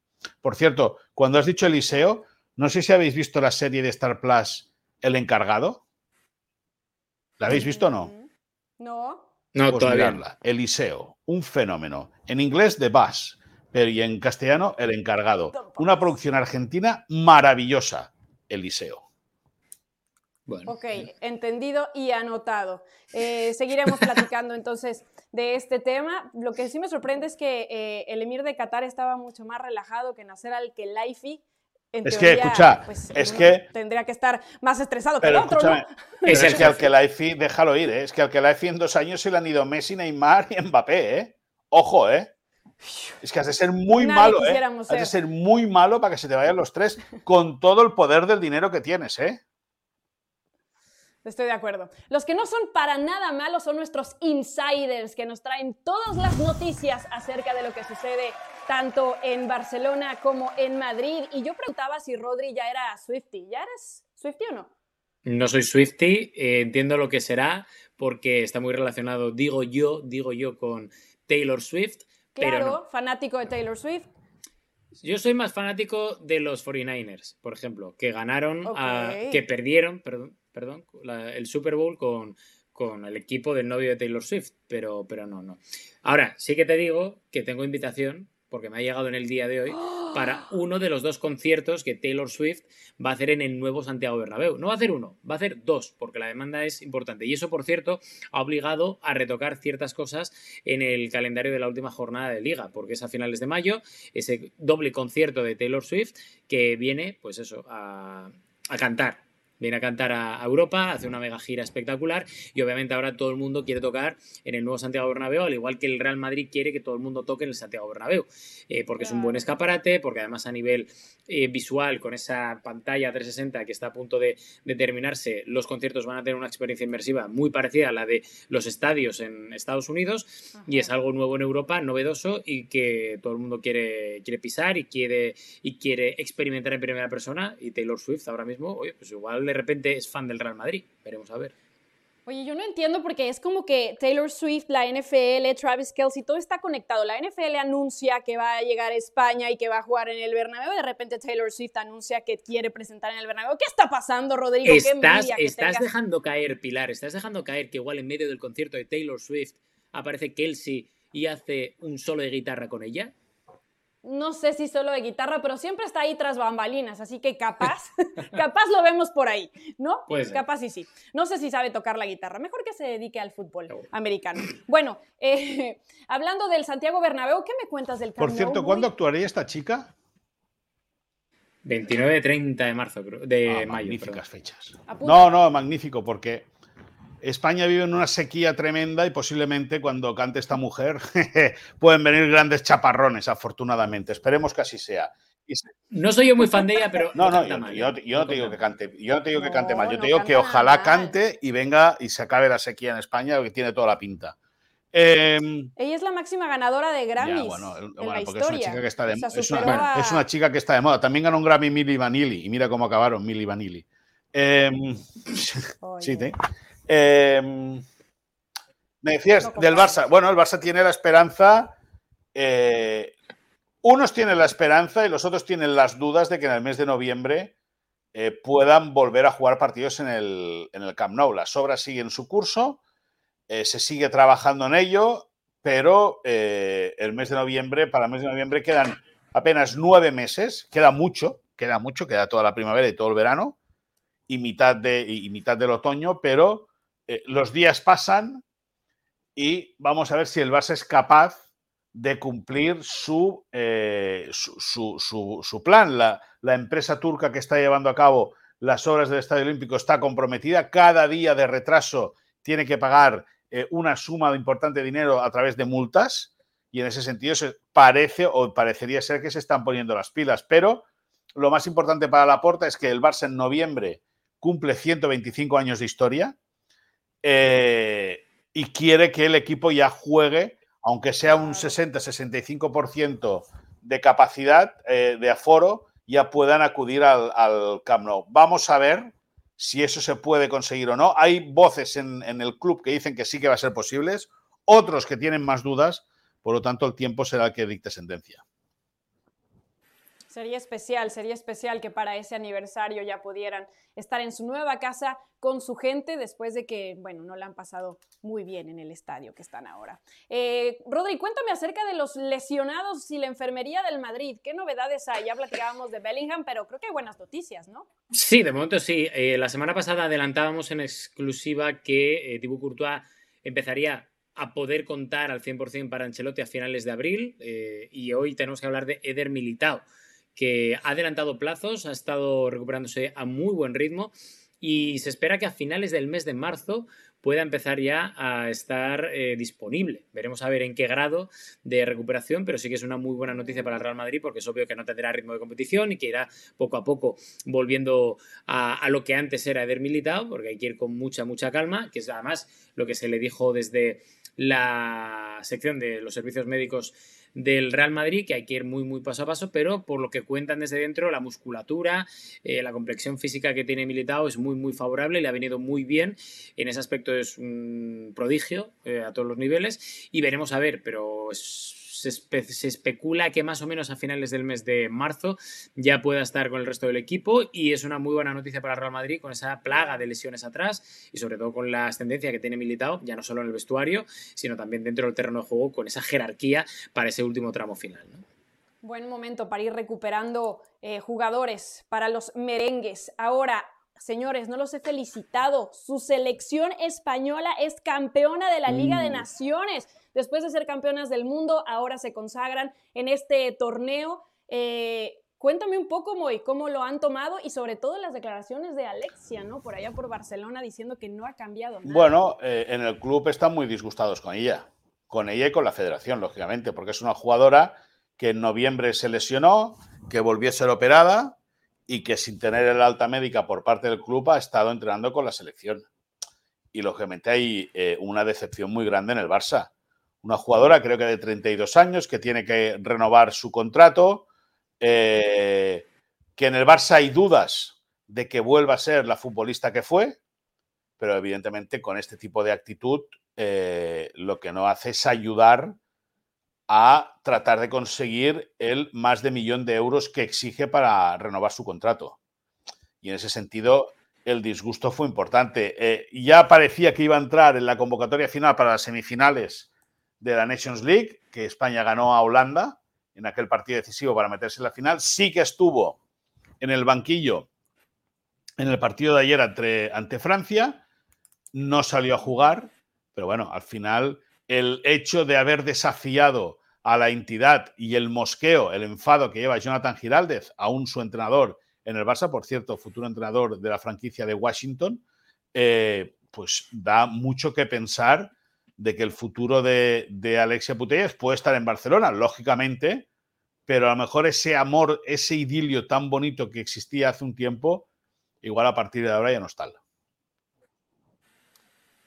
Por cierto, cuando has dicho Eliseo, no sé si habéis visto la serie de Star Plus El Encargado. ¿La habéis visto o no? Mm, No. No, Pues todavía. Eliseo, un fenómeno. En inglés, The Bus, pero y en castellano, El Encargado. Una producción argentina maravillosa, Eliseo. Bueno, Ok, entendido y anotado. Eh, seguiremos platicando entonces de este tema. Lo que sí me sorprende es que eh, el emir de Qatar estaba mucho más relajado que Nasser al-Khelaifi. En Es que, escucha, pues, es que- tendría que estar más estresado que Pero el otro, ¿no? pero Es el que al. Kelaifi, déjalo ir, ¿eh? es que al Kelaifi en dos años se le han ido Messi, Neymar y Mbappé, ¿eh? Ojo, ¿eh? Es que has de ser muy Nadie malo, ¿eh? Has de ser. ser muy malo para que se te vayan los tres con todo el poder del dinero que tienes, ¿eh? Estoy de acuerdo. Los que no son para nada malos son nuestros insiders que nos traen todas las noticias acerca de lo que sucede tanto en Barcelona como en Madrid. Y yo preguntaba si Rodri ya era Swifty. ¿Ya eres Swifty o no? no soy Swifty, eh, entiendo lo que será porque está muy relacionado, digo yo, digo yo, con Taylor Swift, pero Claro, no. fanático de Taylor Swift. Yo soy más fanático de los 49ers, por ejemplo, que ganaron, a- que perdieron, perdón, perdón la- el Super Bowl con, con el equipo del novio de Taylor Swift, pero, pero no, no. Ahora, sí que te digo que tengo invitación, porque me ha llegado en el día de hoy, para uno de los dos conciertos que Taylor Swift va a hacer en el nuevo Santiago Bernabéu. No va a hacer uno, va a hacer dos, porque la demanda es importante. Y eso, por cierto, ha obligado a retocar ciertas cosas en el calendario de la última jornada de liga, porque es a finales de mayo, ese doble concierto de Taylor Swift que viene, pues eso, a, a cantar. Viene a cantar a Europa, hace una mega gira espectacular y obviamente ahora todo el mundo quiere tocar en el nuevo Santiago Bernabéu, al igual que el Real Madrid quiere que todo el mundo toque en el Santiago Bernabéu, eh, porque es un buen escaparate, porque además a nivel eh, visual, con esa pantalla 360 que está a punto de, de terminarse, los conciertos van a tener una experiencia inmersiva muy parecida a la de los estadios en Estados Unidos y es algo nuevo en Europa, novedoso y que todo el mundo quiere, quiere pisar y quiere, y quiere experimentar en primera persona. Y Taylor Swift ahora mismo, oye, pues igual de repente es fan del Real Madrid. Veremos a ver. Oye, yo no entiendo porque es como que Taylor Swift, la NFL, Travis Kelsey, todo está conectado. La NFL anuncia que va a llegar a España y que va a jugar en el Bernabéu de repente Taylor Swift anuncia que quiere presentar en el Bernabéu. ¿Qué está pasando, Rodrigo? Qué Estás, estás tengas. dejando caer, Pilar, estás dejando caer que igual en medio del concierto de Taylor Swift aparece Kelsey y hace un solo de guitarra con ella. No sé si solo de guitarra, pero siempre está ahí tras bambalinas, así que capaz, capaz lo vemos por ahí, ¿no? Puede ser. Capaz y sí. No sé si sabe tocar la guitarra, mejor que se dedique al fútbol americano. Bueno, eh, hablando del Santiago Bernabéu, ¿qué me cuentas del Por Camp cierto, Muy- ¿cuándo actuaría esta chica? 29-30 de marzo, creo, de Ah, mayo. magníficas perdón. fechas. No, no, magnífico, porque España vive en una sequía tremenda y posiblemente cuando cante esta mujer pueden venir grandes chaparrones, afortunadamente. Esperemos que así sea. Se- No soy yo muy fan de ella, pero No, no, canta yo, mal, yo- ¿eh? yo no te digo que cante, yo no te digo que cante mal, yo No, te digo no que canta ojalá mal. cante y venga y se acabe la sequía en España, que tiene toda la pinta. Em, Ella es la máxima ganadora de Grammys ya, bueno, el- en bueno, la porque es una historia. chica que está de O sea, es una, superó bueno, a- es una chica que está de moda. También ganó un Grammy Milli Vanilli y mira cómo acabaron Milli Vanilli. Oye. sí, te- em, me decías del. Barça. Bueno, el Barça tiene la esperanza. eh, unos tienen la esperanza y los otros tienen las dudas de que en el mes de noviembre eh, puedan volver a jugar partidos en el, en el Camp Nou. Las obras siguen su curso, eh, se sigue trabajando en ello, pero el mes de noviembre, para el mes de noviembre quedan apenas nueve meses, queda mucho, queda mucho, queda toda la primavera y todo el verano y mitad, de, y mitad del otoño, pero eh, los días pasan y vamos a ver si el Barça es capaz de cumplir su, eh, su, su- plan. La, empresa turca que está llevando a cabo las obras del Estadio Olímpico está comprometida. Cada día de retraso tiene que pagar eh, una suma de importante dinero a través de multas y en ese sentido se parece o parecería ser que se están poniendo las pilas. Pero lo más importante para la porta es que el Barça en noviembre cumple 125 años de historia eh, y quiere que el equipo ya juegue aunque sea un 60-65% de capacidad eh, de aforo, ya puedan acudir al, al, Camp Nou. Vamos a ver si eso se puede conseguir o no. Hay voces en, en el club que dicen que sí que va a ser posible, otros que tienen más dudas, por lo tanto el tiempo será el que dicte sentencia. Sería especial, sería especial que para ese aniversario ya pudieran estar en su nueva casa con su gente después de que, bueno, no la han pasado muy bien en el estadio que están ahora. Eh, Rodri, cuéntame acerca de los lesionados y la enfermería del Madrid. ¿Qué novedades hay? Ya platicábamos de Bellingham, pero creo que hay buenas noticias, ¿no? Sí, de momento sí. Eh, la semana pasada adelantábamos en exclusiva que eh, empezaría a poder contar al 100% para Ancelotti a finales de abril eh, y hoy tenemos que hablar de Eder Militao que ha adelantado plazos, ha estado recuperándose a muy buen ritmo y se espera que a finales del mes de marzo pueda empezar ya a estar eh, disponible. Veremos a ver en qué grado de recuperación, pero sí que es una muy buena noticia para el Real Madrid porque es obvio que no tendrá ritmo de competición y que irá poco a poco volviendo a, lo que antes era Eder Militao, porque hay que ir con mucha, mucha calma, que es además lo que se le dijo desde la sección de los servicios médicos del Real Madrid, que hay que ir muy, muy paso a paso, pero por lo que cuentan desde dentro, la musculatura, eh, la complexión física que tiene Militao es muy, muy favorable, le ha venido muy bien. En ese aspecto es un prodigio eh, a todos los niveles y veremos a ver, pero es se, especula que más o menos a finales del mes de marzo ya pueda estar con el resto del equipo y es una muy buena noticia para Real Madrid con esa plaga de lesiones atrás y sobre todo con la ascendencia que tiene Militao, ya no solo en el vestuario, sino también dentro del terreno de juego con esa jerarquía para ese último tramo final. Buen momento para ir recuperando eh, jugadores para los merengues. Ahora, señores, no los he felicitado. Su selección española es campeona de la Liga de mm. Naciones. Después de ser campeonas del mundo, ahora se consagran en este torneo. Eh, cuéntame un poco, Moy, cómo lo han tomado y sobre todo las declaraciones de Alexia, ¿no? Por allá por Barcelona diciendo que no ha cambiado nada. Bueno, eh, en el club están muy disgustados con ella, con ella y con la federación, lógicamente, porque es una jugadora que en noviembre se lesionó, que volvió a ser operada y que sin tener el alta médica por parte del club ha estado entrenando con la selección. Y lógicamente hay eh, una decepción muy grande en el Barça una jugadora creo que de 32 años que tiene que renovar su contrato, eh, que en el Barça hay dudas de que vuelva a ser la futbolista que fue, pero evidentemente con este tipo de actitud eh, lo que no hace es ayudar a tratar de conseguir el más de millón de euros que exige para renovar su contrato. Y en ese sentido, el disgusto fue importante. Eh, ya parecía que iba a entrar en la convocatoria final para las semifinales de la Nations League, que España ganó a Holanda en aquel partido decisivo para meterse en la final. Sí que estuvo en el banquillo en el partido de ayer ante, Francia, no salió a jugar, pero bueno, al final el hecho de haber desafiado a la entidad y el mosqueo, el enfado que lleva Jonathan Giraldez, aún su entrenador en el Barça, por cierto, futuro entrenador de la franquicia de Washington, eh, pues da mucho que pensar de que el futuro de, Alexia Putellas puede estar en Barcelona, lógicamente, pero a lo mejor ese amor, ese idilio tan bonito que existía hace un tiempo, igual a partir de ahora ya no está.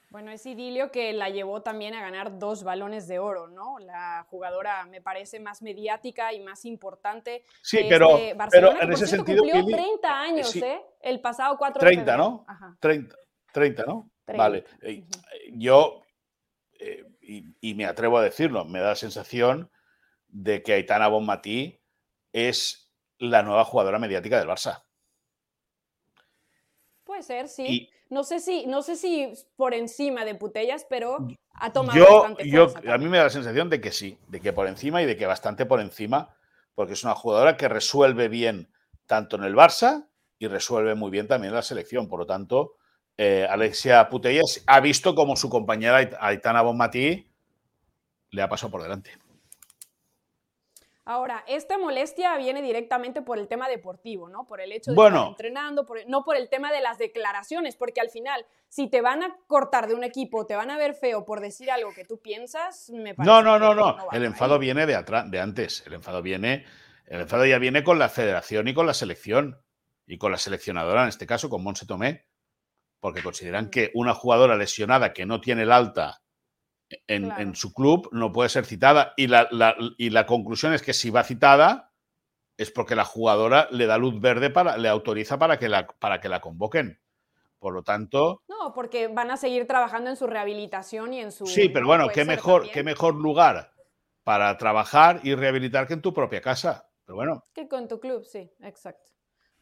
Bueno, ese idilio que la llevó también a ganar dos balones de oro, ¿no? La jugadora me parece más mediática y más importante. Sí, pero, pero en ese sentido. Cumplió 30 años, ¿eh? El pasado 4 30, de ¿no? Ajá. 30, 30, ¿no? Vale. Yo eh, y, me atrevo a decirlo, me da la sensación de que Aitana Bonmatí es la nueva jugadora mediática del Barça. Puede ser, sí. no, sé si, no sé si por encima de Putellas, pero ha tomado yo, bastante fuerza A mí me da la sensación de que sí, de que por encima y de que bastante por encima, porque es una jugadora que resuelve bien tanto en el Barça y resuelve muy bien también en la selección. Por lo tanto, eh, Alexia Putellas ha visto como su compañera Aitana Bonmatí le ha pasado por delante. Ahora, esta molestia viene directamente por el tema deportivo, ¿no? Por el hecho de estar entrenando, no por el tema de las declaraciones, porque al final, si te van a cortar de un equipo, te van a ver feo por decir algo que tú piensas, me parece. No, no, no, no. el enfado viene de atrás, de antes. El enfado viene, el enfado ya viene con la federación y con la selección y con la seleccionadora, en este caso con Monse Tomé porque consideran que una jugadora lesionada que no tiene el alta en, su club no puede ser citada. Y la, y la conclusión es que si va citada es porque la jugadora le da luz verde para, le autoriza para que la, para que la convoquen. Por lo tanto. No, porque van a seguir trabajando en su rehabilitación y en su. Sí, pero bueno, qué mejor, qué mejor lugar para trabajar y rehabilitar que en tu propia casa. Pero bueno. Que con tu club, sí, exacto.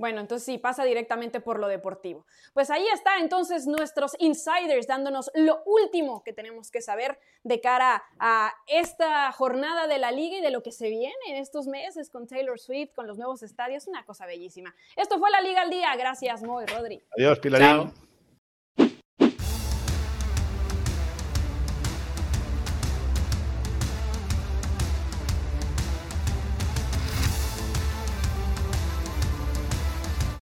Bueno, entonces sí, pasa directamente por lo deportivo. Pues ahí está entonces nuestros insiders dándonos lo último que tenemos que saber de cara a esta jornada de la liga y de lo que se viene en estos meses con Taylor Swift, con los nuevos estadios, una cosa bellísima. Esto fue la Liga al Día. Gracias, Moy, Rodri. Adiós, Pilarín.